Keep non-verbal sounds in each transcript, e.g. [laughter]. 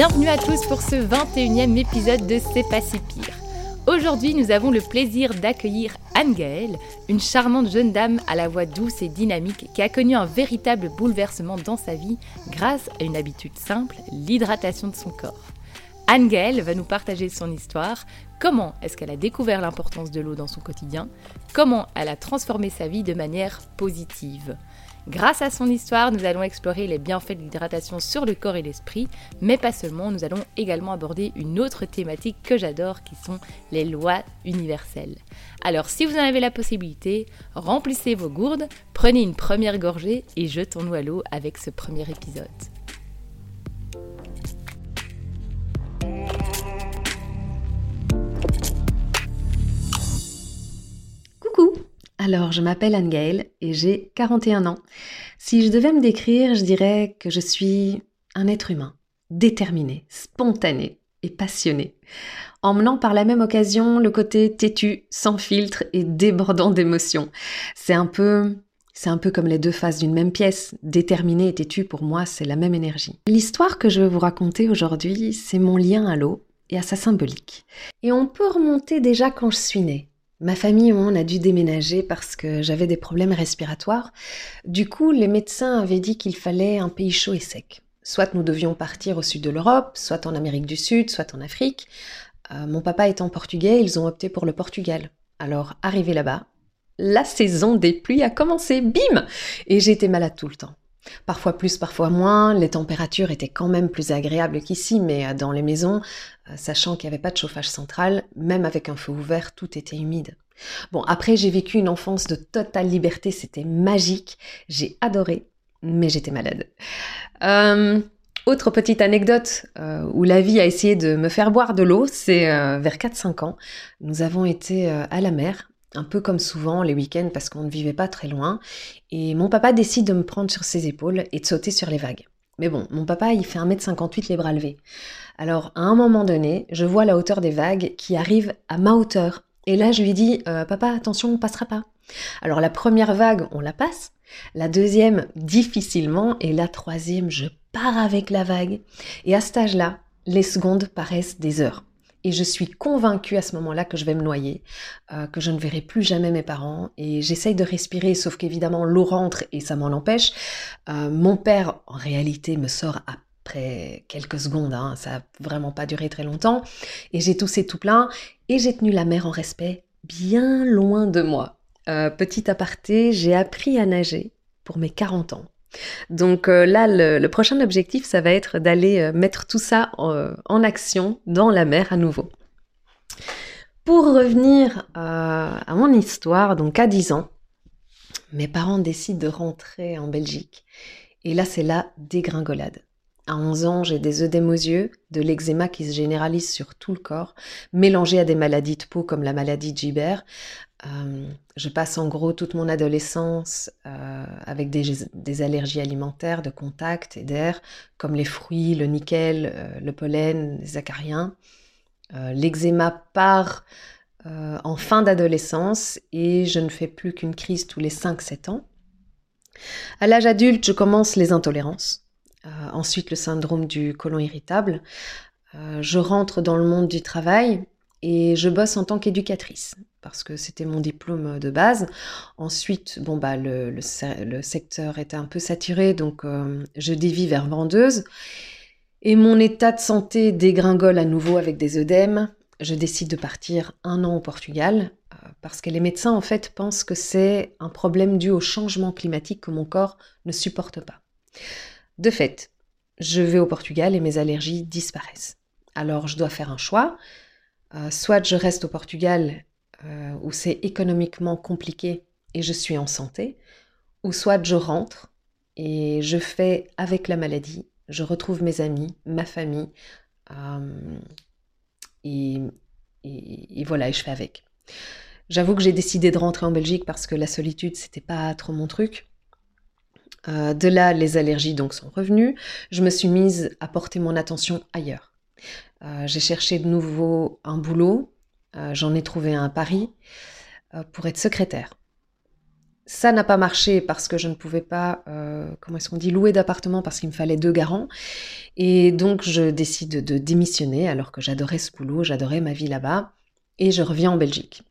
Bienvenue à tous pour ce 21e épisode de C'est pas si pire. Aujourd'hui, nous avons le plaisir d'accueillir Anne Gaëlle, une charmante jeune dame à la voix douce et dynamique qui a connu un véritable bouleversement dans sa vie grâce à une habitude simple, l'hydratation de son corps. Anne Gaëlle va nous partager son histoire, comment est-ce qu'elle a découvert l'importance de l'eau dans son quotidien, comment elle a transformé sa vie de manière positive. Grâce à son histoire, nous allons explorer les bienfaits de l'hydratation sur le corps et l'esprit, mais pas seulement, nous allons également aborder une autre thématique que j'adore qui sont les lois universelles. Alors si vous en avez la possibilité, remplissez vos gourdes, prenez une première gorgée et jetons-nous à l'eau avec ce premier épisode. Alors, je m'appelle Anne-Gaëlle et j'ai 41 ans. Si je devais me décrire, je dirais que je suis un être humain, déterminé, spontané et passionné, emmenant par la même occasion le côté têtu, sans filtre et débordant d'émotions. C'est un peu c'est un peu comme les deux faces d'une même pièce. Déterminé et têtu, pour moi, c'est la même énergie. L'histoire que je veux vous raconter aujourd'hui, c'est mon lien à l'eau et à sa symbolique. Et on peut remonter déjà quand je suis née. Ma famille, on a dû déménager parce que j'avais des problèmes respiratoires. Du coup, les médecins avaient dit qu'il fallait un pays chaud et sec. Soit nous devions partir au sud de l'Europe, soit en Amérique du Sud, soit en Afrique. Euh, mon papa étant portugais, ils ont opté pour le Portugal. Alors, arrivé là-bas, la saison des pluies a commencé, bim Et j'étais malade tout le temps. Parfois plus, parfois moins. Les températures étaient quand même plus agréables qu'ici, mais euh, dans les maisons, euh, sachant qu'il n'y avait pas de chauffage central, même avec un feu ouvert, tout était humide. Bon, après, j'ai vécu une enfance de totale liberté, c'était magique, j'ai adoré, mais j'étais malade. Euh, autre petite anecdote où la vie a essayé de me faire boire de l'eau, c'est vers 4-5 ans. Nous avons été à la mer un peu comme souvent les week-ends parce qu'on ne vivait pas très loin. Et mon papa décide de me prendre sur ses épaules et de sauter sur les vagues. Mais bon, mon papa, il fait 1m58 les bras levés. Alors, à un moment donné, je vois la hauteur des vagues qui arrivent à ma hauteur. Et là, je lui dis, euh, papa, attention, on passera pas. Alors, la première vague, on la passe. La deuxième, difficilement. Et la troisième, je pars avec la vague. Et à cet âge-là, les secondes paraissent des heures. Et je suis convaincue à ce moment-là que je vais me noyer, euh, que je ne verrai plus jamais mes parents. Et j'essaye de respirer, sauf qu'évidemment l'eau rentre et ça m'en empêche. Euh, mon père, en réalité, me sort après quelques secondes. Hein, ça n'a vraiment pas duré très longtemps. Et j'ai toussé tout plein. Et j'ai tenu la mer en respect, bien loin de moi. Euh, petit aparté, j'ai appris à nager pour mes 40 ans. Donc euh, là, le, prochain objectif, ça va être d'aller euh, mettre tout ça euh, en, action dans la mer à nouveau. Pour revenir à mon histoire, donc à 10 ans, mes parents décident de rentrer en Belgique. Et là, c'est la dégringolade. À 11 ans, j'ai des œdèmes aux yeux, de l'eczéma qui se généralise sur tout le corps, mélangé à des maladies de peau comme la maladie de Gibert. Euh, je passe en gros toute mon adolescence euh, avec des, allergies alimentaires, de contact et d'air, comme les fruits, le nickel, euh, le pollen, les acariens. L'eczéma part en fin d'adolescence et je ne fais plus qu'une crise tous les 5-7 ans. À l'âge adulte, je commence les intolérances. Ensuite le syndrome du côlon irritable. Je rentre dans le monde du travail et je bosse en tant qu'éducatrice parce que c'était mon diplôme de base. Ensuite, bon bah le, secteur était un peu saturé, donc euh, je dévie vers vendeuse. Et mon état de santé dégringole à nouveau avec des œdèmes, je décide de partir un an au Portugal euh, parce que les médecins en fait pensent que c'est un problème dû au changement climatique que mon corps ne supporte pas. De fait, je vais au Portugal et mes allergies disparaissent. Alors je dois faire un choix. Euh, soit je reste au Portugal euh, où c'est économiquement compliqué et je suis en santé, ou soit je rentre et je fais avec la maladie, je retrouve mes amis, ma famille, et, voilà, et je fais avec. J'avoue que j'ai décidé de rentrer en Belgique parce que la solitude, c'était pas trop mon truc. Euh, de là, les allergies donc sont revenues. Je me suis mise à porter mon attention ailleurs. Euh, j'ai cherché de nouveau un boulot. Euh, j'en ai trouvé un à Paris pour être secrétaire. Ça n'a pas marché parce que je ne pouvais pas, comment est-ce qu'on dit, louer d'appartement parce qu'il me fallait deux garants. Et donc, je décide de démissionner alors que j'adorais ce boulot, j'adorais ma vie là-bas. Et je reviens en Belgique.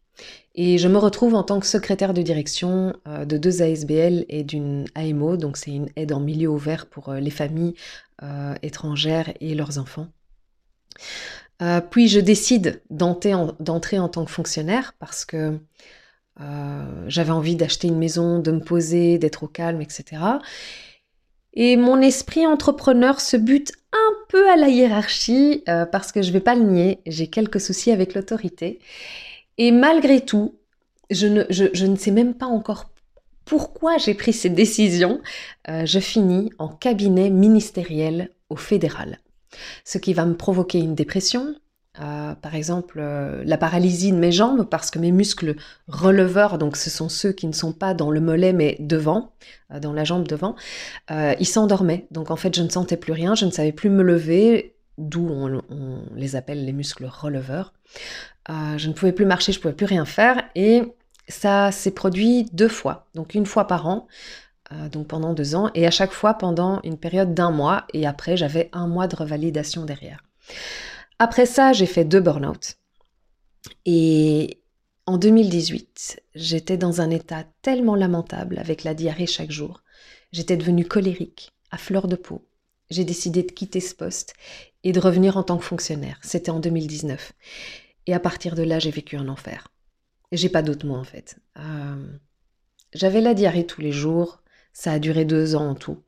Et je me retrouve en tant que secrétaire de direction euh, de deux ASBL et d'une AMO, donc c'est une aide en milieu ouvert pour euh, les familles euh, étrangères et leurs enfants. Puis je décide d'entrer en, tant que fonctionnaire parce que j'avais envie d'acheter une maison, de me poser, d'être au calme, etc. Et mon esprit entrepreneur se bute un peu à la hiérarchie parce que je ne vais pas le nier, j'ai quelques soucis avec l'autorité. Et malgré tout, je ne, sais même pas encore pourquoi j'ai pris cette décision. Euh, je finis en cabinet ministériel au fédéral. Ce qui va me provoquer une dépression, euh, par exemple euh, la paralysie de mes jambes parce que mes muscles releveurs, donc ce sont ceux qui ne sont pas dans le mollet mais devant, dans la jambe devant, ils s'endormaient. Donc en fait je ne sentais plus rien, je ne savais plus me lever, d'où on, les appelle les muscles releveurs. Euh, je ne pouvais plus marcher, je ne pouvais plus rien faire et ça s'est produit deux fois, donc une fois par an, euh, donc pendant deux ans et à chaque fois pendant une période d'un mois et après j'avais un mois de revalidation derrière. Après ça, j'ai fait deux burn-out et en 2018, j'étais dans un état tellement lamentable avec la diarrhée chaque jour. J'étais devenue colérique, à fleur de peau. J'ai décidé de quitter ce poste et de revenir en tant que fonctionnaire. C'était en 2019. Et à partir de là, j'ai vécu un enfer. J'ai pas d'autres mots en fait. Euh, j'avais la diarrhée tous les jours. Ça a duré deux ans en tout.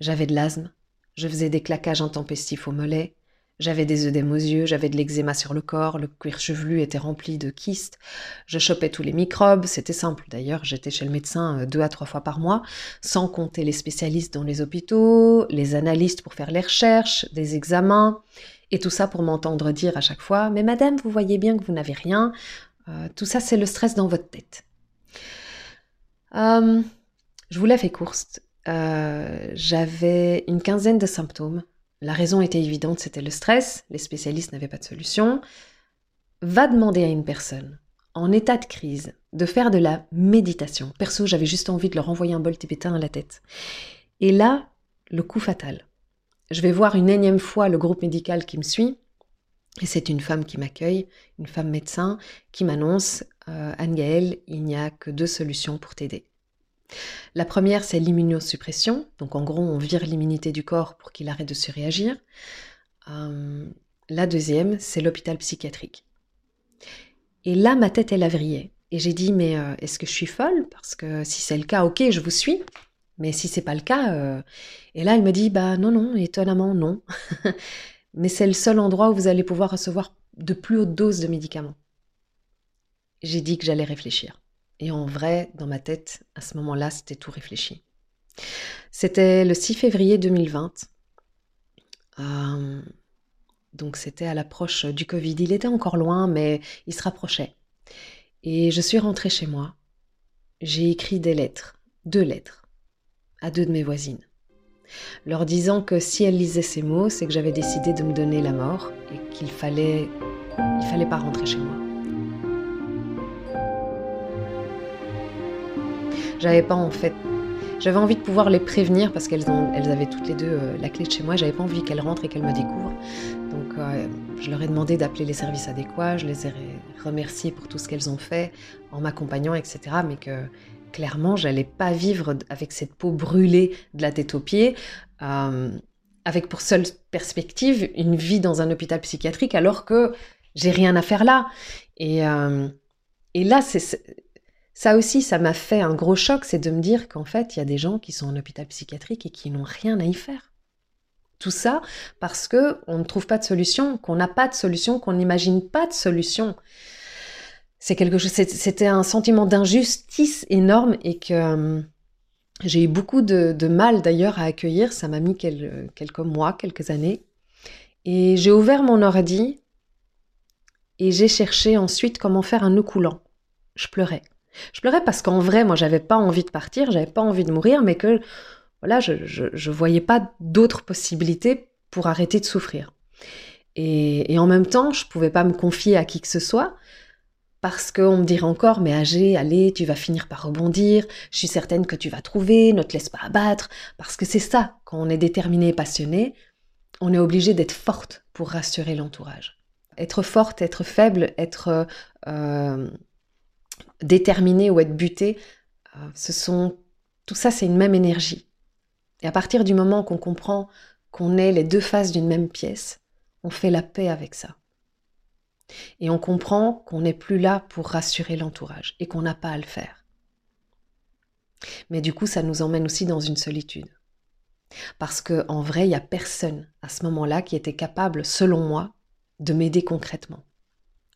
J'avais de l'asthme. Je faisais des claquages intempestifs au mollet. J'avais des œdèmes aux yeux, j'avais de l'eczéma sur le corps, le cuir chevelu était rempli de kystes, je chopais tous les microbes, c'était simple d'ailleurs, j'étais chez le médecin euh, deux à trois fois par mois, sans compter les spécialistes dans les hôpitaux, les analystes pour faire les recherches, des examens, et tout ça pour m'entendre dire à chaque fois Mais madame, vous voyez bien que vous n'avez rien, euh, tout ça c'est le stress dans votre tête. Euh, je vous la fais courte. J'avais une quinzaine de symptômes la raison était évidente, c'était le stress, les spécialistes n'avaient pas de solution. Va demander à une personne en état de crise de faire de la méditation. Perso, j'avais juste envie de leur envoyer un bol tibétain à la tête. Et là, le coup fatal. Je vais voir une énième fois le groupe médical qui me suit, et c'est une femme qui m'accueille, une femme médecin, qui m'annonce euh, Anne-Gaëlle, il n'y a que deux solutions pour t'aider. La première, c'est l'immunosuppression. Donc en gros, on vire l'immunité du corps pour qu'il arrête de surréagir. Euh, la deuxième, c'est l'hôpital psychiatrique. Et là, ma tête, elle a vrillé. Et j'ai dit, mais euh, est-ce que je suis folle? Parce que si c'est le cas, ok, je vous suis. Mais si c'est pas le cas, euh, et là, elle me dit, bah non, non, étonnamment, non. [laughs] mais c'est le seul endroit où vous allez pouvoir recevoir de plus hautes doses de médicaments. J'ai dit que j'allais réfléchir. Et en vrai, dans ma tête, à ce moment-là, c'était tout réfléchi. C'était le 6 février 2020. Euh, donc c'était à l'approche du Covid. Il était encore loin, mais il se rapprochait. Et je suis rentrée chez moi. J'ai écrit des lettres, deux lettres, à deux de mes voisines, leur disant que si elles lisaient ces mots, c'est que j'avais décidé de me donner la mort et qu'il fallait, il fallait pas rentrer chez moi. J'avais pas en fait. J'avais envie de pouvoir les prévenir parce qu'elles elles avaient toutes les deux euh, la clé de chez moi. J'avais pas envie qu'elles rentrent et qu'elles me découvrent. Donc euh, je leur ai demandé d'appeler les services adéquats. Je les ai remerciées pour tout ce qu'elles ont fait en m'accompagnant, etc. Mais que clairement, j'allais pas vivre avec cette peau brûlée de la tête aux pieds. Euh, avec pour seule perspective une vie dans un hôpital psychiatrique alors que j'ai rien à faire là. Et, et là, c'est ça aussi, ça m'a fait un gros choc, c'est de me dire qu'en fait, il y a des gens qui sont en hôpital psychiatrique et qui n'ont rien à y faire. Tout ça parce que on ne trouve pas de solution, qu'on n'a pas de solution, qu'on n'imagine pas de solution. C'est quelque chose, c'était un sentiment d'injustice énorme et que euh, j'ai eu beaucoup de, mal d'ailleurs à accueillir. Ça m'a mis quelques mois, quelques années. Et j'ai ouvert mon ordi et j'ai cherché ensuite comment faire un nœud coulant. Je pleurais. Je pleurais parce qu'en vrai, moi, j'avais pas envie de partir, j'avais pas envie de mourir, mais que voilà, je, je, voyais pas d'autres possibilités pour arrêter de souffrir. Et, en même temps, je pouvais pas me confier à qui que ce soit parce qu'on me dirait encore, mais âgé, allez, tu vas finir par rebondir, je suis certaine que tu vas trouver, ne te laisse pas abattre, parce que c'est ça, quand on est déterminé et passionné, on est obligé d'être forte pour rassurer l'entourage. Être forte, être faible, être euh, déterminé ou être buté, euh, ce sont tout ça, c'est une même énergie. Et à partir du moment qu'on comprend qu'on est les deux faces d'une même pièce, on fait la paix avec ça. Et on comprend qu'on n'est plus là pour rassurer l'entourage et qu'on n'a pas à le faire. Mais du coup, ça nous emmène aussi dans une solitude. Parce qu'en vrai, il n'y a personne à ce moment-là qui était capable, selon moi, de m'aider concrètement.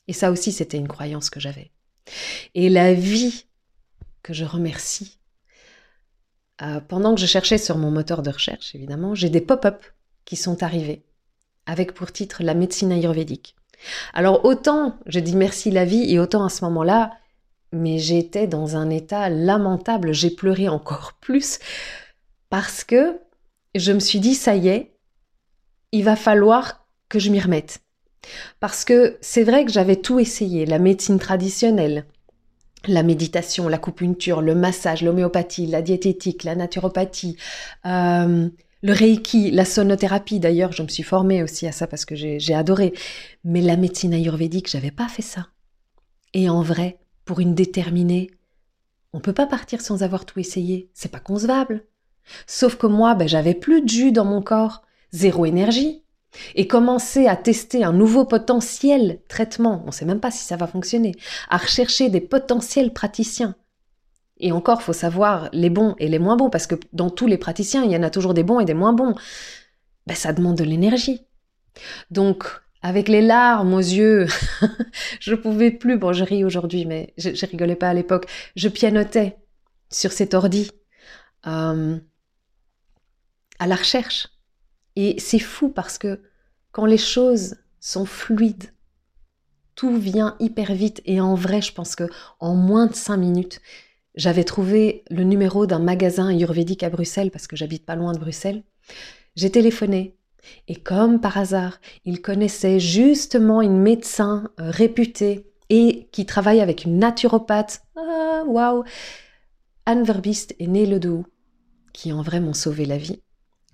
Et ça aussi, c'était une croyance que j'avais. Et la vie que je remercie, euh, pendant que je cherchais sur mon moteur de recherche, évidemment, j'ai des pop-up qui sont arrivés, avec pour titre la médecine ayurvédique. Alors autant je dis merci la vie, et autant à ce moment-là, mais j'étais dans un état lamentable, j'ai pleuré encore [laughs] plus, parce que je me suis dit, ça y est, il va falloir que je m'y remette. Parce que c'est vrai que j'avais tout essayé, la médecine traditionnelle, la méditation, l'acupuncture, le massage, l'homéopathie, la diététique, la naturopathie, euh, le reiki, la sonothérapie. D'ailleurs, je me suis formée aussi à ça parce que j'ai adoré. Mais la médecine ayurvédique, j'avais pas fait ça. Et en vrai, pour une déterminée, on peut pas partir sans avoir tout essayé. C'est pas concevable. Sauf que moi, ben, j'avais plus de jus dans mon corps, zéro énergie et commencer à tester un nouveau potentiel traitement, on ne sait même pas si ça va fonctionner, à rechercher des potentiels praticiens. Et encore, faut savoir les bons et les moins bons, parce que dans tous les praticiens, il y en a toujours des bons et des moins bons. Ben, ça demande de l'énergie. Donc, avec les larmes aux yeux, [laughs] je pouvais plus, bon, je ris aujourd'hui, mais je, je, rigolais pas à l'époque, je pianotais sur cet ordi, euh, à la recherche et c'est fou parce que quand les choses sont fluides, tout vient hyper vite. Et en vrai, je pense que en moins de cinq minutes, j'avais trouvé le numéro d'un magasin ayurvédique à Bruxelles parce que j'habite pas loin de Bruxelles. J'ai téléphoné et comme par hasard, il connaissait justement une médecin euh, réputée et qui travaille avec une naturopathe. Ah, waouh! Anne Verbist est née le qui en vrai m'ont sauvé la vie.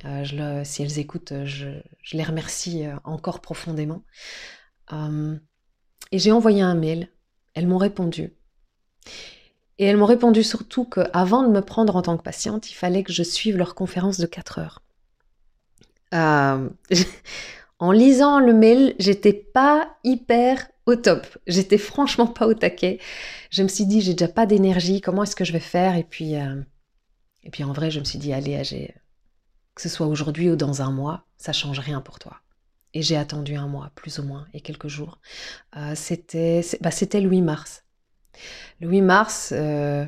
Euh, si elles écoutent, euh, je, les remercie euh, encore profondément. et j'ai envoyé un mail. Elles m'ont répondu. Et elles m'ont répondu surtout qu'avant de me prendre en tant que patiente, il fallait que je suive leur conférence de 4 heures. [laughs] en lisant le mail, j'étais pas hyper au top. J'étais franchement pas au taquet. Je me suis dit, j'ai déjà pas d'énergie, comment est-ce que je vais faire? Et puis, et puis en vrai, je me suis dit, allez, j'ai que ce soit aujourd'hui ou dans un mois, ça change rien pour toi. Et j'ai attendu un mois, plus ou moins, et quelques jours. Euh, c'était, bah, c'était le 8 mars. Le 8 mars, euh,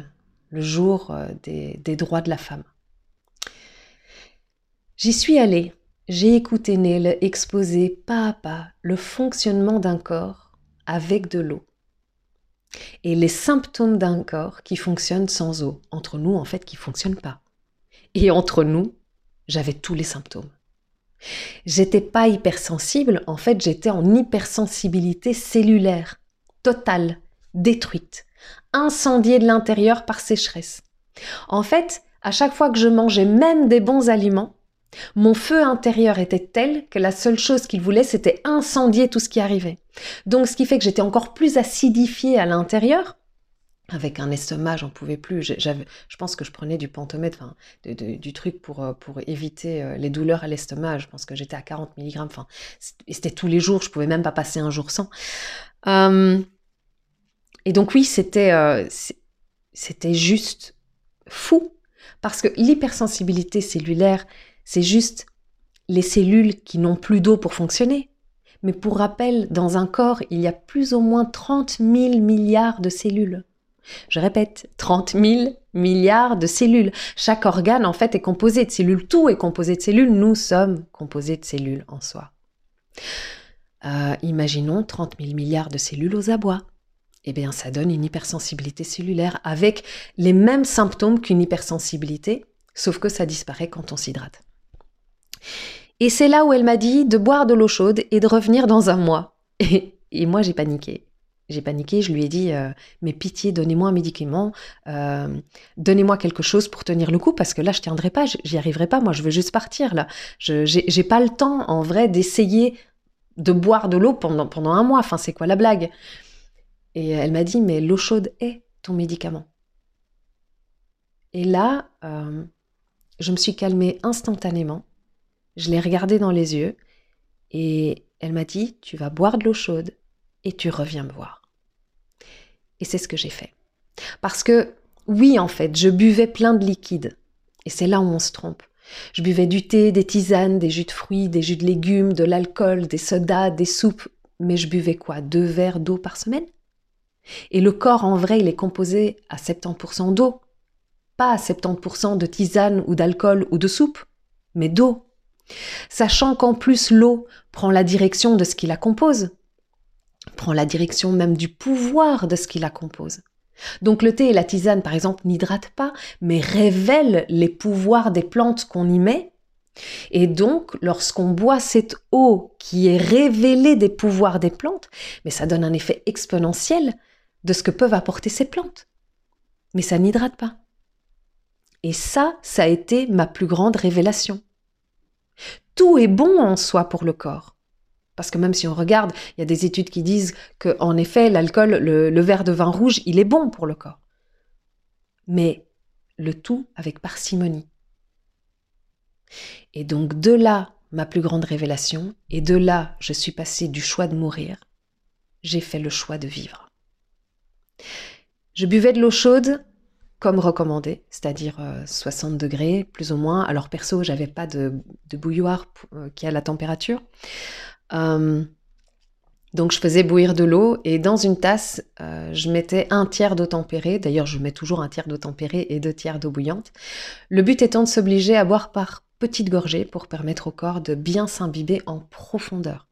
le jour euh, des, droits de la femme. J'y suis allée. J'ai écouté Neil exposer pas à pas le fonctionnement d'un corps avec de l'eau. Et les symptômes d'un corps qui fonctionne sans eau. Entre nous, en fait, qui ne fonctionne pas. Et entre nous, j'avais tous les symptômes. J'étais pas hypersensible, en fait, j'étais en hypersensibilité cellulaire, totale, détruite, incendiée de l'intérieur par sécheresse. En fait, à chaque fois que je mangeais même des bons aliments, mon feu intérieur était tel que la seule chose qu'il voulait, c'était incendier tout ce qui arrivait. Donc, ce qui fait que j'étais encore plus acidifiée à l'intérieur, avec un estomac, j'en pouvais plus. je pense que je prenais du pentomètre, enfin, du truc pour, euh, pour éviter euh, les douleurs à l'estomac. Je pense que j'étais à 40 mg. Enfin, c'était tous les jours. Je pouvais même pas passer un jour sans. Hum, et donc oui, c'était euh, c'était juste fou parce que l'hypersensibilité cellulaire, c'est juste les cellules qui n'ont plus d'eau pour fonctionner. Mais pour rappel, dans un corps, il y a plus ou moins 30 000 milliards de cellules. Je répète, 30 000 milliards de cellules. Chaque organe, en fait, est composé de cellules. Tout est composé de cellules. Nous sommes composés de cellules en soi. Euh, imaginons 30 000 milliards de cellules aux abois. Eh bien, ça donne une hypersensibilité cellulaire avec les mêmes symptômes qu'une hypersensibilité, sauf que ça disparaît quand on s'hydrate. Et c'est là où elle m'a dit de boire de l'eau chaude et de revenir dans un mois. [laughs] Et, moi, j'ai paniqué. J'ai paniqué, je lui ai dit, euh, mais pitié, donnez-moi un médicament, euh, donnez-moi quelque chose pour tenir le coup, parce que là, je tiendrai pas, j'y arriverai pas, moi, je veux juste partir, là. Je j'ai pas le temps, en vrai, d'essayer de boire de l'eau pendant, pendant un mois, enfin, c'est quoi la blague? Et elle m'a dit, mais l'eau chaude est ton médicament. Et là, euh, je me suis calmée instantanément, je l'ai regardée dans les yeux, et elle m'a dit, tu vas boire de l'eau chaude, et tu reviens me voir. Et c'est ce que j'ai fait. Parce que, oui, en fait, je buvais plein de liquides. Et c'est là où on se trompe. Je buvais du thé, des tisanes, des jus de fruits, des jus de légumes, de l'alcool, des sodas, des soupes. Mais je buvais quoi? Deux verres d'eau par semaine? Et le corps, en vrai, il est composé à 70% d'eau. Pas à 70% de tisane ou d'alcool ou de soupe, mais d'eau. Sachant qu'en plus l'eau prend la direction de ce qui la compose prend la direction même du pouvoir de ce qui la compose. Donc le thé et la tisane, par exemple, n'hydratent pas, mais révèlent les pouvoirs des plantes qu'on y met. Et donc, lorsqu'on boit cette eau qui est révélée des pouvoirs des plantes, mais ça donne un effet exponentiel de ce que peuvent apporter ces plantes. Mais ça n'hydrate pas. Et ça, ça a été ma plus grande révélation. Tout est bon en soi pour le corps. Parce que même si on regarde, il y a des études qui disent que, en effet, l'alcool, le, verre de vin rouge, il est bon pour le corps. Mais le tout avec parcimonie. Et donc de là, ma plus grande révélation, et de là, je suis passée du choix de mourir, j'ai fait le choix de vivre. Je buvais de l'eau chaude comme recommandé, c'est-à-dire 60 euh, degrés plus ou moins. Alors perso, j'avais pas de, bouilloire euh, qui a la température. Euh, donc je faisais bouillir de l'eau et dans une tasse, euh, je mettais un tiers d'eau tempérée. D'ailleurs, je mets toujours un tiers d'eau tempérée et deux tiers d'eau bouillante. Le but étant de s'obliger à boire par petites gorgées pour permettre au corps de bien s'imbiber en profondeur.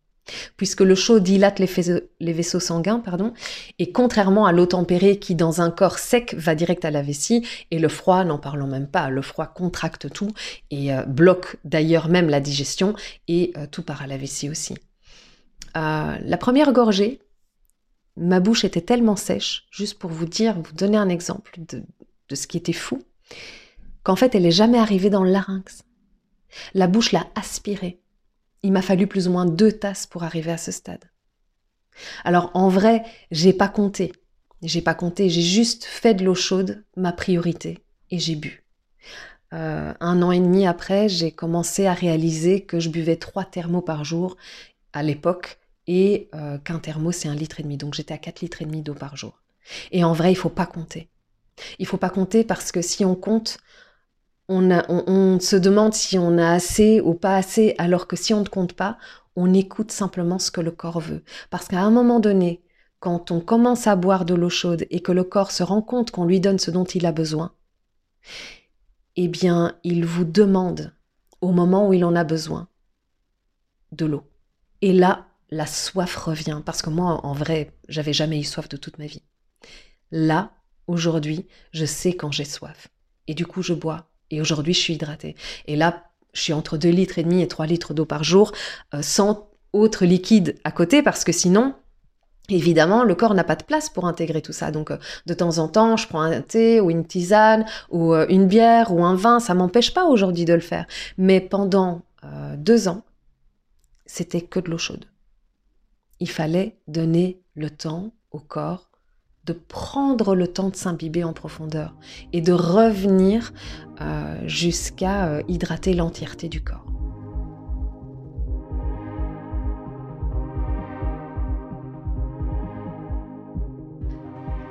Puisque le chaud dilate les, vaisseaux, sanguins, pardon, et contrairement à l'eau tempérée qui, dans un corps sec, va direct à la vessie, et le froid, n'en parlons même pas, le froid contracte tout et euh, bloque d'ailleurs même la digestion, et tout part à la vessie aussi. Euh, la première gorgée, ma bouche était tellement sèche, juste pour vous dire, vous donner un exemple de, ce qui était fou, qu'en fait, elle n'est jamais arrivée dans le larynx. La bouche l'a aspirée. Il m'a fallu plus ou moins deux tasses pour arriver à ce stade. Alors en vrai, j'ai pas compté. J'ai pas compté, j'ai juste fait de l'eau chaude ma priorité et j'ai bu. Euh, un an et demi après, j'ai commencé à réaliser que je buvais trois thermos par jour à l'époque et euh, qu'un thermo, c'est un litre et demi. Donc j'étais à 4 litres et demi d'eau par jour. Et en vrai, il faut pas compter. Il faut pas compter parce que si on compte, on, se demande si on a assez ou pas assez, alors que si on ne compte pas, on écoute simplement ce que le corps veut. Parce qu'à un moment donné, quand on commence à boire de l'eau chaude et que le corps se rend compte qu'on lui donne ce dont il a besoin, eh bien, il vous demande, au moment où il en a besoin, de l'eau. Et là, la soif revient parce que moi, en vrai, j'avais jamais eu soif de toute ma vie. Là, aujourd'hui, je sais quand j'ai soif. Et du coup, je bois. Et aujourd'hui, je suis hydratée. Et là, je suis entre 2 litres et demi et 3 litres d'eau par jour, euh, sans autre liquide à côté, parce que sinon, Évidemment, le corps n'a pas de place pour intégrer tout ça. Donc, euh, de temps en temps, je prends un thé ou une tisane ou euh, une bière ou un vin. Ça m'empêche pas aujourd'hui de le faire. Mais pendant deux ans, c'était que de l'eau chaude il fallait donner le temps au corps de prendre le temps de s'imbiber en profondeur et de revenir euh, jusqu'à euh, hydrater l'entièreté du corps.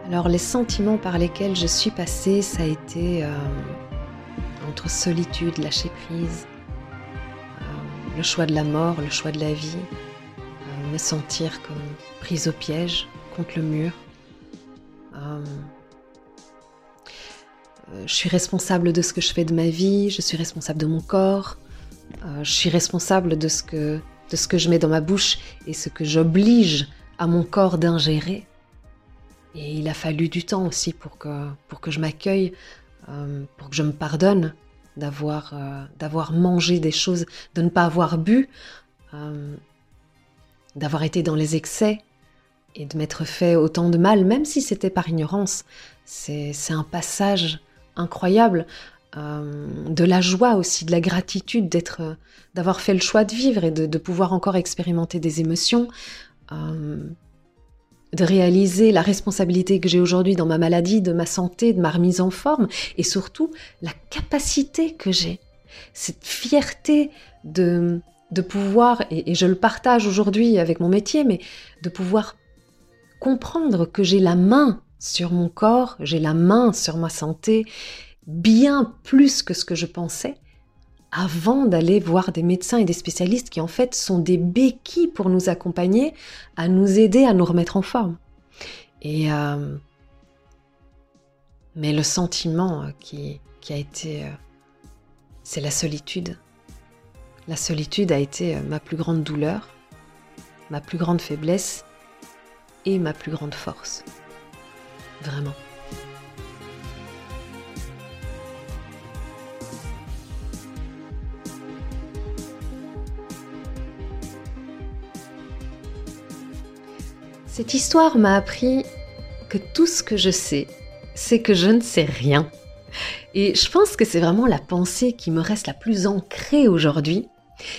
Alors les sentiments par lesquels je suis passée, ça a été euh, entre solitude, lâcher prise, le choix de la mort, le choix de la vie, me sentir comme prise au piège, contre le mur, je suis responsable de ce que je fais de ma vie, je suis responsable de mon corps, euh, je suis responsable de ce, que, de ce que je mets dans ma bouche et ce que j'oblige à mon corps d'ingérer. Et il a fallu du temps aussi pour que, pour que je m'accueille, pour que je me pardonne d'avoir d'avoir mangé des choses, de ne pas avoir bu, d'avoir été dans les excès, et de m'être fait autant de mal, même si c'était par ignorance. C'est un passage incroyable euh, de la joie aussi, de la gratitude d'être, d'avoir fait le choix de vivre et de, pouvoir encore expérimenter des émotions, euh, de réaliser la responsabilité que j'ai aujourd'hui dans ma maladie, de ma santé, de ma remise en forme, et surtout la capacité que j'ai, cette fierté de, de pouvoir, et je le partage aujourd'hui avec mon métier, mais de pouvoir comprendre que j'ai la main sur mon corps, j'ai la main sur ma santé, bien plus que ce que je pensais, avant d'aller voir des médecins et des spécialistes qui en fait sont des béquilles pour nous accompagner, à nous aider à nous remettre en forme. Et euh, mais le sentiment euh, qui, a été, euh, c'est la solitude. La solitude a été ma plus grande douleur, ma plus grande faiblesse et ma plus grande force. Vraiment. Cette histoire m'a appris que tout ce que je sais, c'est que je ne sais rien. Et je pense que c'est vraiment la pensée qui me reste la plus ancrée aujourd'hui.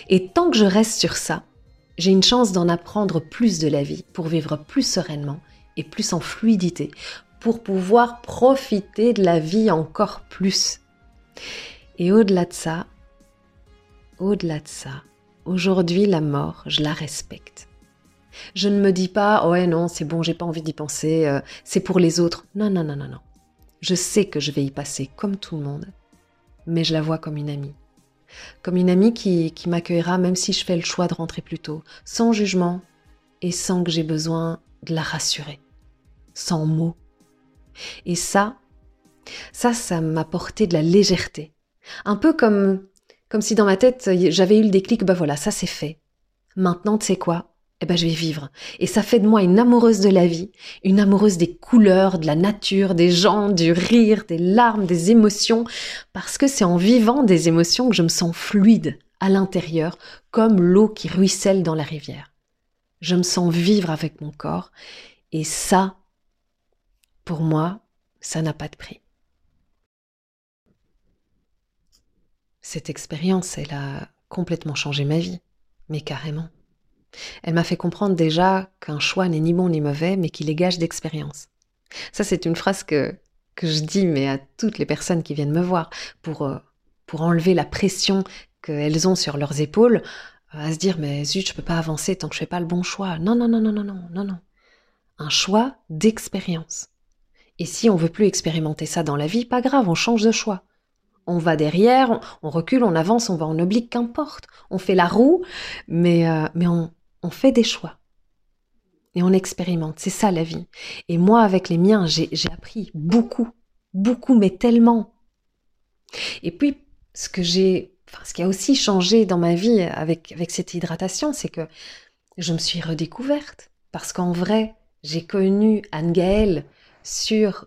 Et tant que je reste sur ça, j'ai une chance d'en apprendre plus de la vie pour vivre plus sereinement et plus en fluidité, pour pouvoir profiter de la vie encore plus. Et au-delà de ça, au-delà de ça, aujourd'hui la mort, je la respecte. Je ne me dis pas, ouais non, c'est bon, j'ai pas envie d'y penser, euh, c'est pour les autres. Non, non, non, non, non. Je sais que je vais y passer comme tout le monde, mais je la vois comme une amie comme une amie qui, m'accueillera même si je fais le choix de rentrer plus tôt, sans jugement et sans que j'ai besoin de la rassurer, sans mots. Et ça, ça, ça m'a porté de la légèreté. Un peu comme, comme si dans ma tête, j'avais eu le déclic, bah voilà, ça c'est fait. Maintenant, tu sais quoi? Eh ben, je vais vivre. Et ça fait de moi une amoureuse de la vie, une amoureuse des couleurs, de la nature, des gens, du rire, des larmes, des émotions, parce que c'est en vivant des émotions que je me sens fluide à l'intérieur, comme l'eau qui ruisselle dans la rivière. Je me sens vivre avec mon corps, et ça, pour moi, ça n'a pas de prix. Cette expérience, elle a complètement changé ma vie, mais carrément. Elle m'a fait comprendre déjà qu'un choix n'est ni bon ni mauvais, mais qu'il est gage d'expérience. Ça, c'est une phrase que, que je dis, mais à toutes les personnes qui viennent me voir, pour, euh, pour enlever la pression qu'elles ont sur leurs épaules, à se dire, mais zut, je peux pas avancer tant que je fais pas le bon choix. Non, non, non, non, non, non, non, non. Un choix d'expérience. Et si on veut plus expérimenter ça dans la vie, pas grave, on change de choix. On va derrière, on, recule, on avance, on va en oblique, qu'importe. On fait la roue, mais, euh, mais on, on fait des choix. Et on expérimente, c'est ça la vie. Et moi, avec les miens, j'ai appris beaucoup, beaucoup, mais tellement. Et puis, ce que j'ai, enfin, ce qui a aussi changé dans ma vie avec, avec cette hydratation, c'est que je me suis redécouverte. Parce qu'en vrai, j'ai connu Anne-Gaëlle sur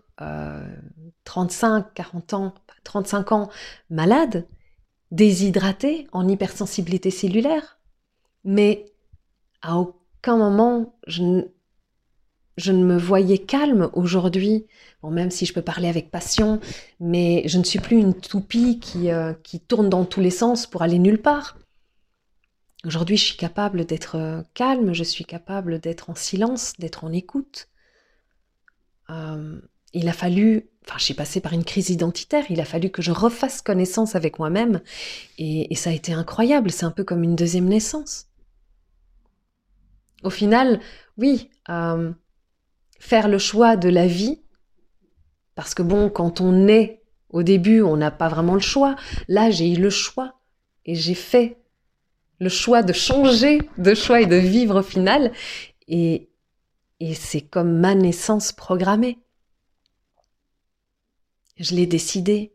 35, euh, 40 ans, 35 ans malade, déshydratée, en hypersensibilité cellulaire. Mais à aucun moment je, ne me voyais calme aujourd'hui. Bon, même si je peux parler avec passion, mais je ne suis plus une toupie qui, euh, qui tourne dans tous les sens pour aller nulle part. Aujourd'hui, je suis capable d'être euh, calme, je suis capable d'être en silence, d'être en écoute. Euh, il a fallu, enfin, j'ai passé par une crise identitaire, il a fallu que je refasse connaissance avec moi-même, et, ça a été incroyable, c'est un peu comme une deuxième naissance. Au final, oui, euh, faire le choix de la vie, parce que bon, quand on est au début, on n'a pas vraiment le choix. Là, j'ai eu le choix et j'ai fait le choix de changer de choix et de vivre au final. Et, et c'est comme ma naissance programmée. Je l'ai décidé.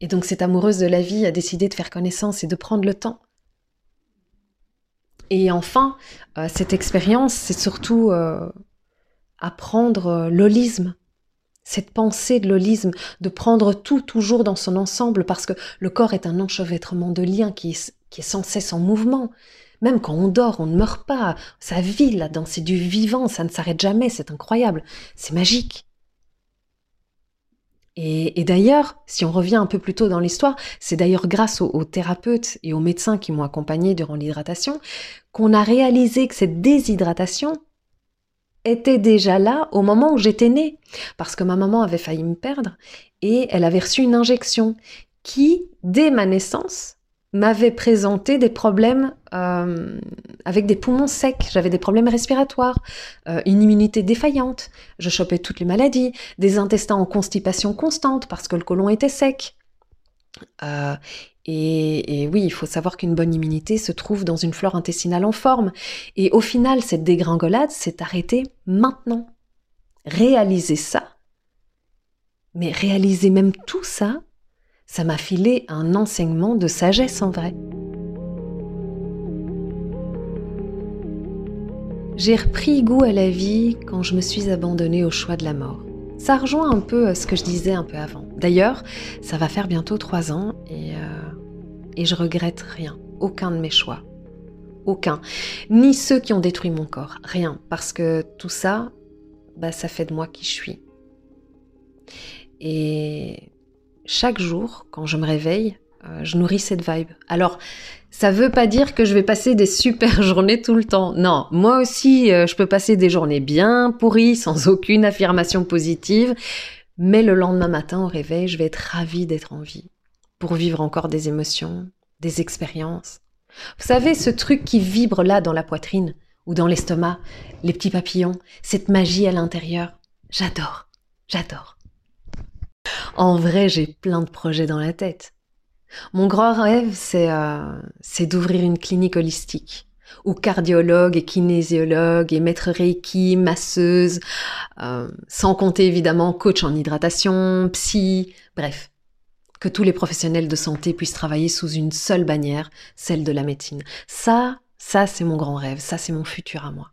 Et donc cette amoureuse de la vie a décidé de faire connaissance et de prendre le temps. Et enfin, euh, cette expérience, c'est surtout euh, apprendre euh, l'holisme, cette pensée de l'holisme, de prendre tout toujours dans son ensemble, parce que le corps est un enchevêtrement de liens qui est, qui est sans cesse en mouvement. Même quand on dort, on ne meurt pas. Ça vit là-dedans, c'est du vivant, ça ne s'arrête jamais, c'est incroyable, c'est magique. Et, d'ailleurs, si on revient un peu plus tôt dans l'histoire, c'est d'ailleurs grâce aux, thérapeutes et aux médecins qui m'ont accompagné durant l'hydratation qu'on a réalisé que cette déshydratation était déjà là au moment où j'étais née. Parce que ma maman avait failli me perdre et elle avait reçu une injection qui, dès ma naissance, m'avait présenté des problèmes euh, avec des poumons secs, j'avais des problèmes respiratoires, euh, une immunité défaillante, je chopais toutes les maladies, des intestins en constipation constante parce que le côlon était sec. Euh, et, et, oui, il faut savoir qu'une bonne immunité se trouve dans une flore intestinale en forme. Et au final, cette dégringolade s'est arrêtée maintenant. Réaliser ça, mais réaliser même tout ça, ça m'a filé un enseignement de sagesse en vrai. J'ai repris goût à la vie quand je me suis abandonnée au choix de la mort. Ça rejoint un peu ce que je disais un peu avant. D'ailleurs, ça va faire bientôt trois ans et, euh, et je regrette rien, aucun de mes choix. Aucun. Ni ceux qui ont détruit mon corps, rien. Parce que tout ça, bah, ça fait de moi qui je suis. Et chaque jour, quand je me réveille, euh, je nourris cette vibe. Alors, ça veut pas dire que je vais passer des super [laughs] journées tout le temps. Non, moi aussi, euh, je peux passer des journées bien pourries, sans aucune affirmation positive. Mais le lendemain matin, au réveil, je vais être ravie d'être en vie. Pour vivre encore des émotions, des expériences. Vous savez, ce truc qui vibre là dans la poitrine ou dans l'estomac, les petits papillons, cette magie à l'intérieur. J'adore, j'adore. En vrai, j'ai plein de projets dans la tête. Mon grand rêve, c'est euh, d'ouvrir une clinique holistique où cardiologue et kinésiologue et maître reiki, masseuse, euh, sans compter évidemment coach en hydratation, psy, bref, que tous les professionnels de santé puissent travailler sous une seule bannière, celle de la médecine. Ça, ça c'est mon grand rêve, ça c'est mon futur à moi.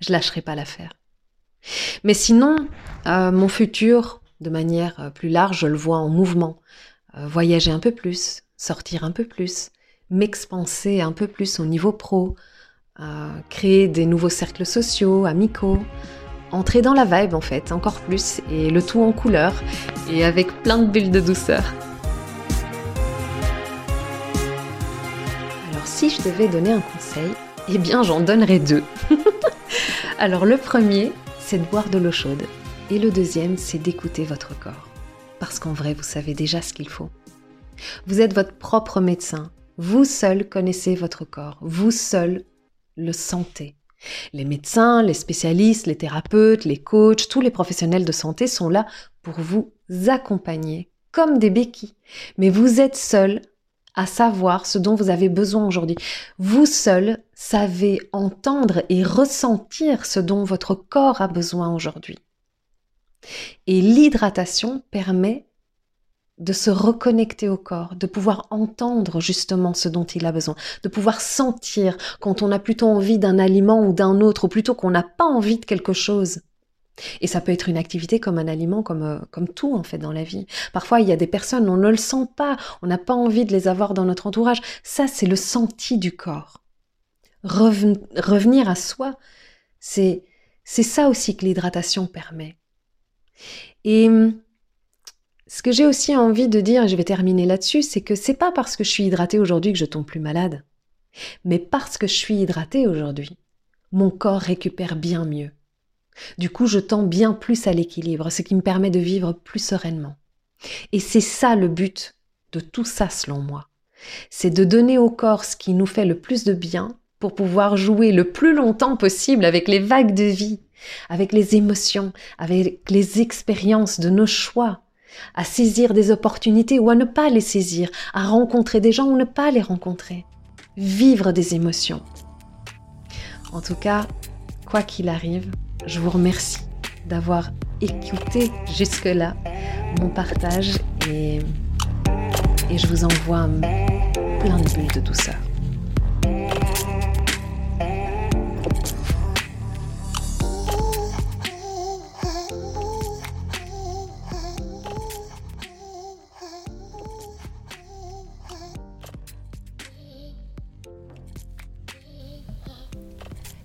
Je lâcherai pas l'affaire. Mais sinon, euh, mon futur, de manière euh, plus large, je le vois en mouvement. Euh, voyager un peu plus, sortir un peu plus, m'expanser un peu plus au niveau pro, euh, créer des nouveaux cercles sociaux, amicaux, entrer dans la vibe en fait, encore plus, et le tout en couleur, et avec plein de bulles de douceur. Alors si je devais donner un conseil, eh bien j'en donnerais deux. [laughs] Alors le premier, c'est de boire de l'eau chaude. Et le deuxième, c'est d'écouter votre corps. Parce qu'en vrai, vous savez déjà ce qu'il faut. Vous êtes votre propre médecin. Vous seul connaissez votre corps. Vous seul le sentez. Les médecins, les spécialistes, les thérapeutes, les coachs, tous les professionnels de santé sont là pour vous accompagner comme des béquilles. Mais vous êtes seul à savoir ce dont vous avez besoin aujourd'hui. Vous seul savez entendre et ressentir ce dont votre corps a besoin aujourd'hui. Et l'hydratation permet de se reconnecter au corps, de pouvoir entendre justement ce dont il a besoin, de pouvoir sentir quand on a plutôt envie d'un aliment ou d'un autre, ou plutôt qu'on n'a pas envie de quelque chose. Et ça peut être une activité comme un aliment, comme, euh, comme tout en fait dans la vie. Parfois, il y a des personnes, on ne le sent pas, on n'a pas envie de les avoir dans notre entourage. Ça, c'est le senti du corps. revenir à soi, c'est, c'est ça aussi que l'hydratation permet. Et hum, ce que j'ai aussi envie de dire, et je vais terminer là-dessus, c'est que c'est pas parce que je suis hydratée aujourd'hui que je tombe plus malade, mais parce que je suis hydratée aujourd'hui, mon corps récupère bien mieux. Du coup, je tends bien plus à l'équilibre, ce qui me permet de vivre plus sereinement. Et c'est ça le but de tout ça selon moi. C'est de donner au corps ce qui nous fait le plus de bien pour pouvoir jouer le plus longtemps possible avec les vagues de vie, avec les émotions, avec les expériences de nos choix, à saisir des opportunités ou à ne pas les saisir, à rencontrer des gens ou ne pas les rencontrer, vivre des émotions. En tout cas, quoi qu'il arrive, je vous remercie d'avoir écouté jusque-là mon partage et, je vous envoie plein de bulles de douceur.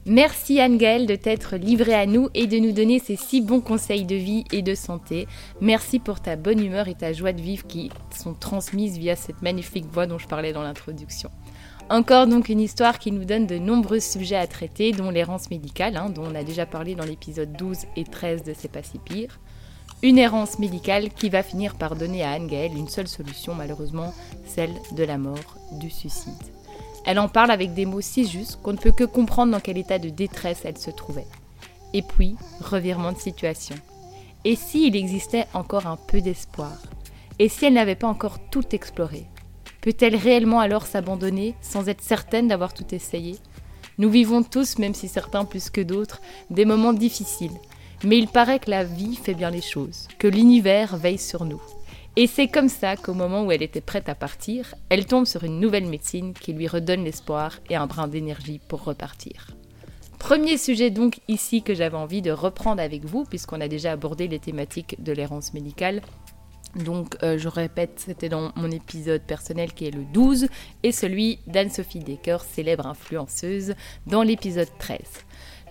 Merci Anne-Gaëlle de t'être livrée à nous et de nous donner ces si bons conseils de vie et de santé. Merci pour ta bonne humeur et ta joie de vivre qui sont transmises via cette magnifique voix dont je parlais dans l'introduction. Encore donc une histoire qui nous donne de nombreux sujets à traiter, dont l'errance médicale, hein, dont on a déjà parlé dans l'épisode 12 et 13 de C'est pas si pire. Une errance médicale qui va finir par donner à Anne-Gaëlle une seule solution, malheureusement, celle de la mort, du suicide. Elle en parle avec des mots si justes qu'on ne peut que comprendre dans quel état de détresse elle se trouvait. Et puis, revirement de situation. Et s'il existait encore un peu d'espoir? Et si elle n'avait pas encore tout exploré? Peut-elle réellement alors s'abandonner sans être certaine d'avoir tout essayé? Nous vivons tous, même si certains plus que d'autres, des moments difficiles. Mais il paraît que la vie fait bien les choses, que l'univers veille sur nous. Et c'est comme ça qu'au moment où elle était prête à partir, elle tombe sur une nouvelle médecine qui lui redonne l'espoir et un brin d'énergie pour repartir. Premier sujet donc ici que j'avais envie de reprendre avec vous, puisqu'on a déjà abordé les thématiques de l'errance médicale. Donc euh, je répète, c'était dans mon épisode personnel qui est le 12 et celui d'Anne-Sophie Decker, célèbre influenceuse, dans l'épisode 13.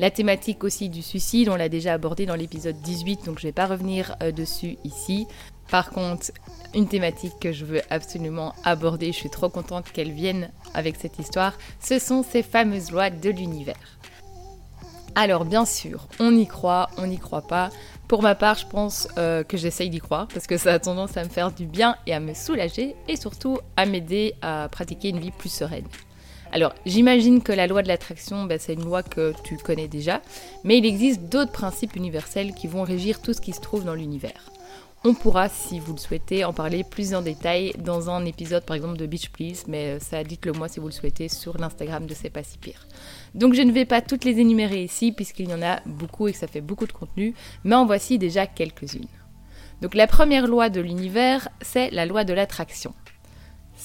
La thématique aussi du suicide, on l'a déjà abordé dans l'épisode 18, donc je ne vais pas revenir euh, dessus ici. Par contre, une thématique que je veux absolument aborder, je suis trop contente qu'elle vienne avec cette histoire, ce sont ces fameuses lois de l'univers. Alors bien sûr, on y croit, on n'y croit pas. Pour ma part, je pense euh, que j'essaye d'y croire parce que ça a tendance à me faire du bien et à me soulager et surtout à m'aider à pratiquer une vie plus sereine. Alors, j'imagine que la loi de l'attraction, bah, c'est une loi que tu connais déjà, mais il existe d'autres principes universels qui vont régir tout ce qui se trouve dans l'univers. On pourra, si vous le souhaitez, en parler plus en détail dans un épisode par exemple de Beach Please, mais ça dites-le moi si vous le souhaitez sur l'Instagram de C'est pas si pire. Donc je ne vais pas toutes les énumérer ici puisqu'il y en a beaucoup et que ça fait beaucoup de contenu, mais en voici déjà quelques-unes. Donc la première loi de l'univers, c'est la loi de l'attraction.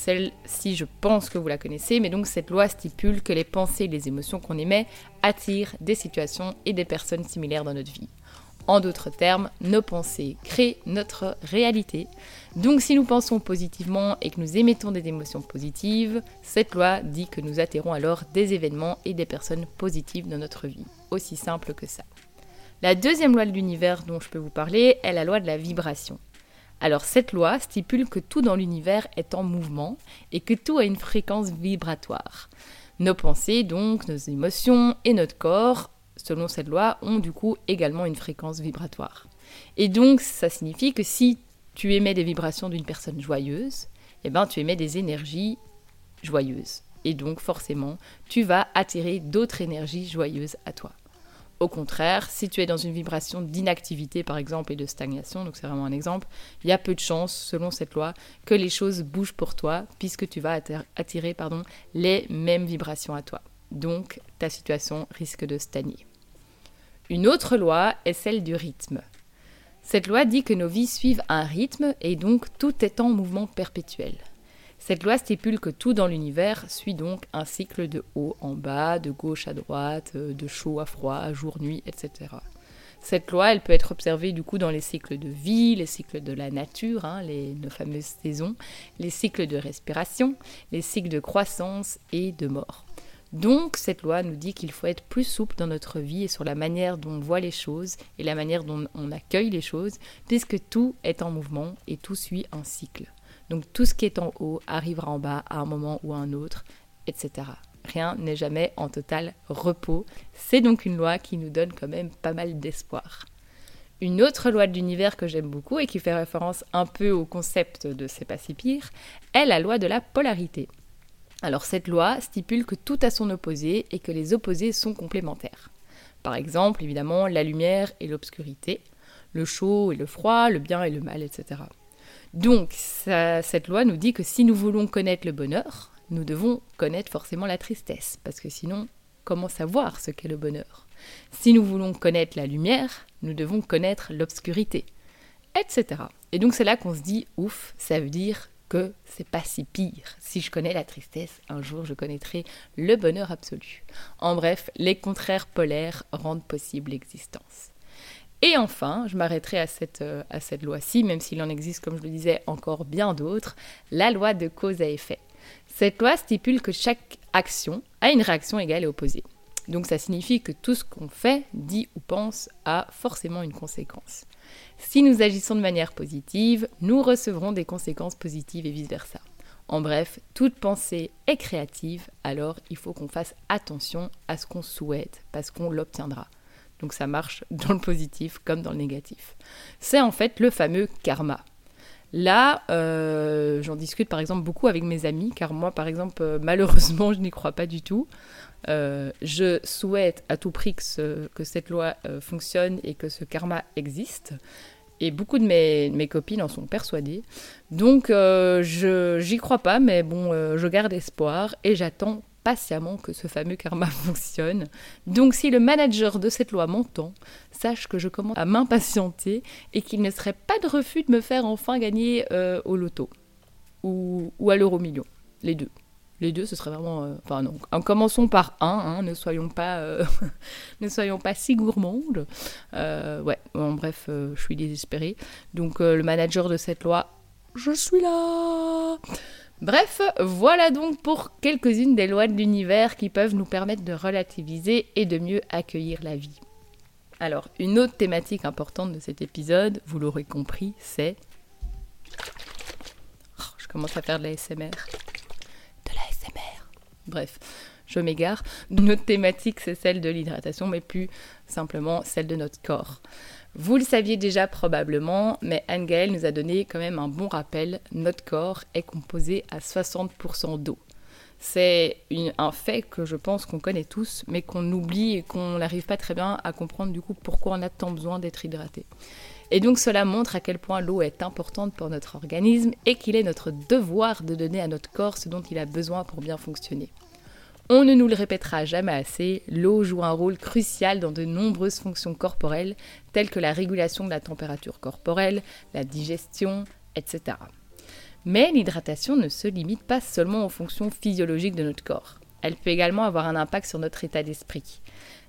Celle-ci, je pense que vous la connaissez, mais donc cette loi stipule que les pensées et les émotions qu'on émet attirent des situations et des personnes similaires dans notre vie. En d'autres termes, nos pensées créent notre réalité. Donc si nous pensons positivement et que nous émettons des émotions positives, cette loi dit que nous attirons alors des événements et des personnes positives dans notre vie. Aussi simple que ça. La deuxième loi de l'univers dont je peux vous parler est la loi de la vibration. Alors cette loi stipule que tout dans l'univers est en mouvement et que tout a une fréquence vibratoire. Nos pensées, donc, nos émotions et notre corps selon cette loi, ont du coup également une fréquence vibratoire. Et donc, ça signifie que si tu émets des vibrations d'une personne joyeuse, eh ben, tu émets des énergies joyeuses. Et donc, forcément, tu vas attirer d'autres énergies joyeuses à toi. Au contraire, si tu es dans une vibration d'inactivité, par exemple, et de stagnation, donc c'est vraiment un exemple, il y a peu de chances, selon cette loi, que les choses bougent pour toi, puisque tu vas attirer les mêmes vibrations à toi. Donc, ta situation risque de stagner. Une autre loi est celle du rythme. Cette loi dit que nos vies suivent un rythme et donc tout est en mouvement perpétuel. Cette loi stipule que tout dans l'univers suit donc un cycle de haut en bas, de gauche à droite, euh, de chaud à froid, jour-nuit, etc. Cette loi, elle peut être observée du coup dans les cycles de vie, les cycles de la nature, hein, les, nos fameuses saisons, les cycles de respiration, les cycles de croissance et de mort. Donc cette loi nous dit qu'il faut être plus souple dans notre vie et sur la manière dont on voit les choses et la manière dont on accueille les choses, puisque tout est en mouvement et tout suit un cycle. Donc tout ce qui est en haut arrivera en bas à un moment ou à un autre, etc. rien n'est jamais en total repos. C'est donc une loi qui nous donne quand même pas mal d'espoir. Une autre loi de l'univers que j'aime beaucoup et qui fait référence un peu au concept de C'est pas est la loi de la polarité. Alors cette loi stipule que tout a son opposé et que les opposés sont complémentaires. Par exemple, évidemment, la lumière et l'obscurité, le chaud et le froid, le bien et le mal, etc. Donc cette loi nous dit que si nous voulons connaître le bonheur, nous devons connaître forcément la tristesse, parce que sinon, comment savoir ce qu'est le bonheur? Si nous voulons connaître la lumière, nous devons connaître l'obscurité, etc. Et donc c'est là qu'on se dit, ouf, ça veut dire que c'est pas si pire. Si je connais la tristesse, un jour je connaîtrai le bonheur absolu. En bref, les contraires polaires rendent possible l'existence. Et enfin, je m'arrêterai à cette, euh, à cette loi-ci, même s'il en existe, comme je le disais, encore bien d'autres, la loi de cause à effet. Cette loi stipule que chaque action a une réaction égale et opposée. Donc ça signifie que tout ce qu'on fait, dit ou pense a forcément une conséquence. Si nous agissons de manière positive, nous recevrons des conséquences positives et vice-versa. En bref, toute pensée est créative, alors il faut qu'on fasse attention à ce qu'on souhaite, parce qu'on l'obtiendra. Donc ça marche [laughs] dans le positif comme dans le négatif. C'est en fait le fameux karma. Là, euh, j'en discute par exemple beaucoup avec mes amis, car moi, par exemple, euh, malheureusement, [laughs] je n'y crois pas du tout. Euh, je souhaite à tout prix que, cette loi fonctionne et que ce karma existe. Et beaucoup de mes, mes copines en sont persuadées. Donc, je j'y crois pas, mais bon, je garde espoir et j'attends patiemment que ce fameux karma [laughs] fonctionne. Donc si le manager de cette loi m'entend, sache que je commence à m'impatienter et qu'il ne serait pas de refus de me faire enfin gagner euh, au loto ou, à l'euro million. Les deux. Les deux, ce serait vraiment. Euh, enfin non. En commençons par un. Hein, ne soyons pas, euh, [laughs] ne soyons pas si gourmandes. ouais. En bref, je suis désespérée. Donc le manager de cette loi, je suis là. Bref, voilà donc pour quelques-unes des lois de l'univers qui peuvent nous permettre de relativiser et de mieux accueillir la vie. Alors, une autre thématique importante de cet épisode, vous l'aurez compris, c'est... Oh, je commence à faire de la SMR. De la SMR. Bref, je m'égare. Notre thématique, c'est celle de l'hydratation, mais plus simplement celle de notre corps. Vous le saviez déjà probablement, mais Anne-Gaëlle nous a donné quand même un bon rappel. Notre corps est composé à 60% d'eau. C'est un fait que je pense qu'on connaît tous, mais qu'on oublie et qu'on n'arrive pas très bien à comprendre du coup pourquoi on a tant besoin d'être hydraté. Et donc cela montre à quel point l'eau est importante pour notre organisme et qu'il est notre devoir de donner à notre corps ce dont il a besoin pour bien fonctionner. On ne nous le répétera jamais assez, l'eau joue un rôle crucial dans de nombreuses fonctions corporelles, telles que la régulation de la température corporelle, la digestion, etc. Mais l'hydratation ne se limite pas seulement aux fonctions physiologiques de notre corps. Elle peut également avoir un impact sur notre état d'esprit.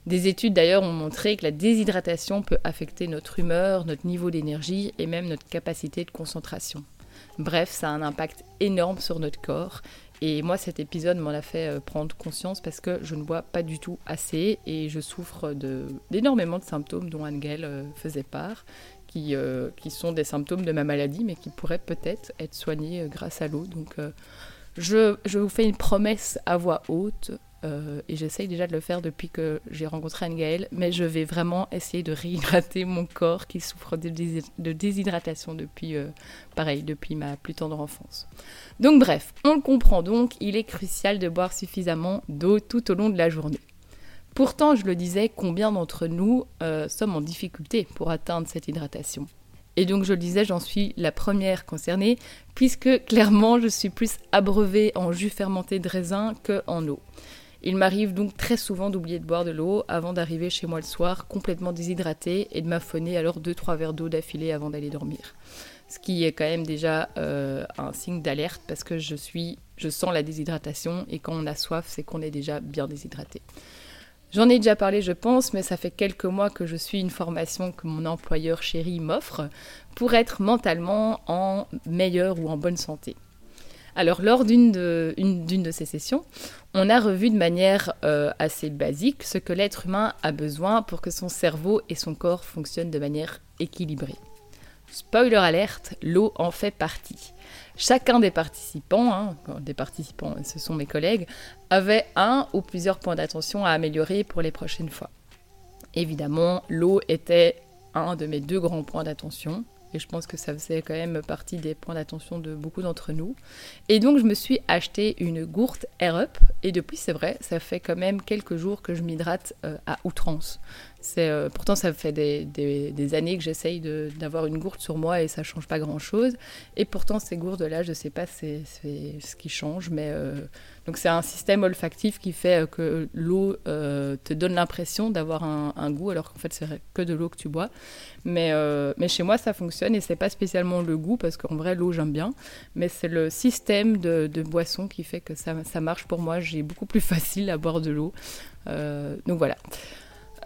Des études d'ailleurs ont montré que la déshydratation peut affecter notre humeur, notre niveau d'énergie et même notre capacité de concentration. Bref, ça a un impact énorme sur notre corps et moi, cet épisode m'en a fait euh, prendre conscience parce que je ne bois pas du tout assez et je souffre d'énormément de, symptômes dont Angel euh, faisait part, qui, euh, qui, sont des symptômes de ma maladie, mais qui pourraient peut-être être soignés grâce à l'eau. Donc, je, vous fais une promesse à voix haute. Euh, et j'essaye déjà de le faire depuis que j'ai rencontré Anne-Gaëlle, mais je vais vraiment essayer de réhydrater mon corps qui souffre de, déshydratation depuis, euh, pareil, depuis ma plus tendre enfance. Donc bref, on le comprend donc, il est crucial de boire suffisamment d'eau tout au long de la journée. Pourtant, je le disais, combien d'entre nous euh, sommes en difficulté pour atteindre cette hydratation? Et donc, je le disais, j'en suis la première concernée, puisque clairement, je suis plus abreuvée en jus fermenté de raisin qu'en eau. Il m'arrive donc très souvent d'oublier de boire de l'eau avant d'arriver chez moi le soir complètement déshydratée et de m'affonner alors 2-3 verres d'eau d'affilée avant d'aller dormir. Ce qui est quand même déjà euh, un signe d'alerte parce que je suis, je sens la déshydratation et quand on a soif, c'est qu'on est déjà bien déshydraté. J'en ai déjà parlé, je pense, mais ça fait quelques mois que je suis une formation que mon employeur chéri m'offre pour être mentalement en meilleure ou en bonne santé. Alors, lors d'une de, ces sessions, on a revu de manière euh, assez basique ce que l'être humain a besoin pour que son cerveau et son corps fonctionnent de manière équilibrée. Spoiler alerte, l'eau en fait partie. Chacun des participants, hein, des participants, ce sont mes collègues, avait un ou plusieurs points d'attention à améliorer pour les prochaines fois. Évidemment, l'eau était un de mes deux grands points d'attention. Et je pense que ça faisait quand même partie des points d'attention de beaucoup d'entre nous. Et donc je me suis acheté une gourde Air Up. Et depuis, c'est vrai, ça fait quand même quelques jours que je m'hydrate euh, à outrance. Euh, pourtant, ça fait des, années que j'essaye d'avoir une gourde sur moi et ça change pas grand-chose. Et pourtant, ces gourdes-là, je sais pas c'est ce qui change, mais euh, donc c'est un système olfactif qui fait euh, que l'eau te donne l'impression d'avoir un, goût, alors qu'en fait, c'est que de l'eau que tu bois. Mais, mais chez moi, ça fonctionne et c'est pas spécialement le goût, parce qu'en vrai, l'eau, j'aime bien, mais c'est le système de, boisson qui fait que ça, ça marche pour moi. J'ai beaucoup plus [laughs] facile à boire de l'eau. donc voilà.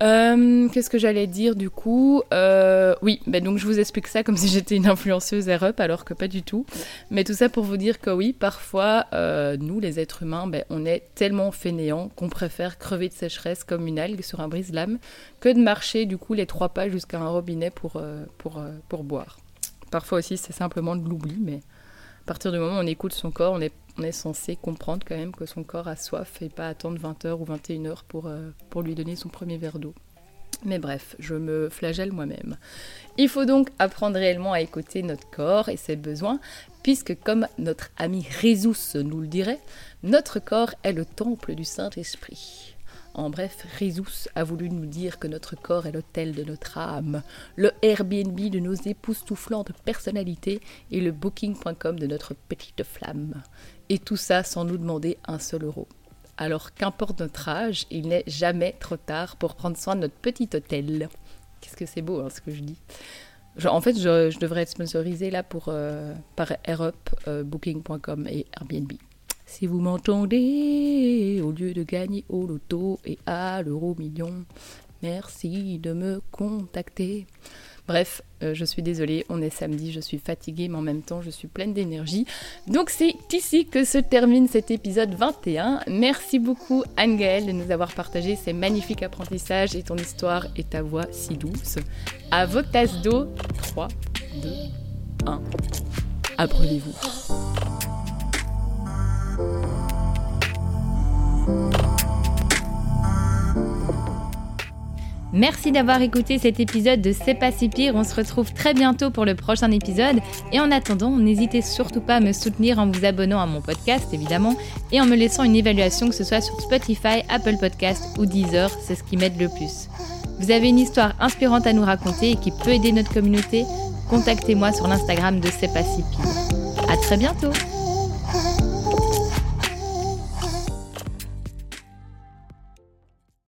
Euh, qu'est-ce que j'allais dire du coup euh, Oui, ben donc je vous explique ça comme [laughs] si j'étais une influenceuse Air alors que pas du tout. Mais tout ça pour vous dire que oui, parfois, euh, nous les êtres humains, ben, on est tellement fainéants qu'on préfère crever de sécheresse comme une algue sur un brise-lame que de marcher du coup les trois pas jusqu'à un robinet pour, pour, pour boire. Parfois aussi, c'est simplement de l'oubli, mais partir du moment où on écoute son corps, on est, censé comprendre quand même que son corps a soif et pas attendre 20h ou 21h pour, euh, pour lui donner son premier verre d'eau. Mais bref, je me flagelle moi-même. Il faut donc apprendre réellement à écouter notre corps et ses besoins, puisque comme notre ami Résus nous le dirait, notre corps est le temple du Saint-Esprit. En bref, Rizus a voulu nous dire que notre corps est l'hôtel de notre âme, le Airbnb de nos époustouflantes personnalités et le booking.com de notre petite flamme. Et tout ça sans nous demander un seul euro. Alors qu'importe notre âge, il n'est jamais trop tard pour prendre soin de notre petit hôtel. Qu'est-ce que c'est beau hein, ce que je dis. en fait, je, devrais être sponsorisée là pour, euh, par AirUp, euh, Booking.com et Airbnb. Si vous m'entendez, au lieu de gagner au loto et à l'euro million, merci de me contacter. Bref, euh, je suis désolée, on est samedi, je suis fatiguée, mais en même temps, je suis pleine d'énergie. Donc c'est ici que se termine cet épisode 21. Merci beaucoup Anne-Gaëlle de nous avoir partagé ces magnifiques apprentissages et ton histoire et ta voix si douce. À vos tasses d'eau, 3, 2, 1. Abreuvez-vous. Merci d'avoir écouté cet épisode de C'est pas pire. On se retrouve très bientôt pour le prochain épisode. Et en attendant, n'hésitez surtout pas à me soutenir en vous abonnant à mon podcast, évidemment, et en me laissant une évaluation, que ce soit sur Spotify, Apple Podcast ou Deezer. C'est ce qui m'aide le plus. Vous avez une histoire inspirante à nous raconter et qui peut aider notre communauté? Contactez-moi sur l'Instagram de C'est pas pire. À très bientôt!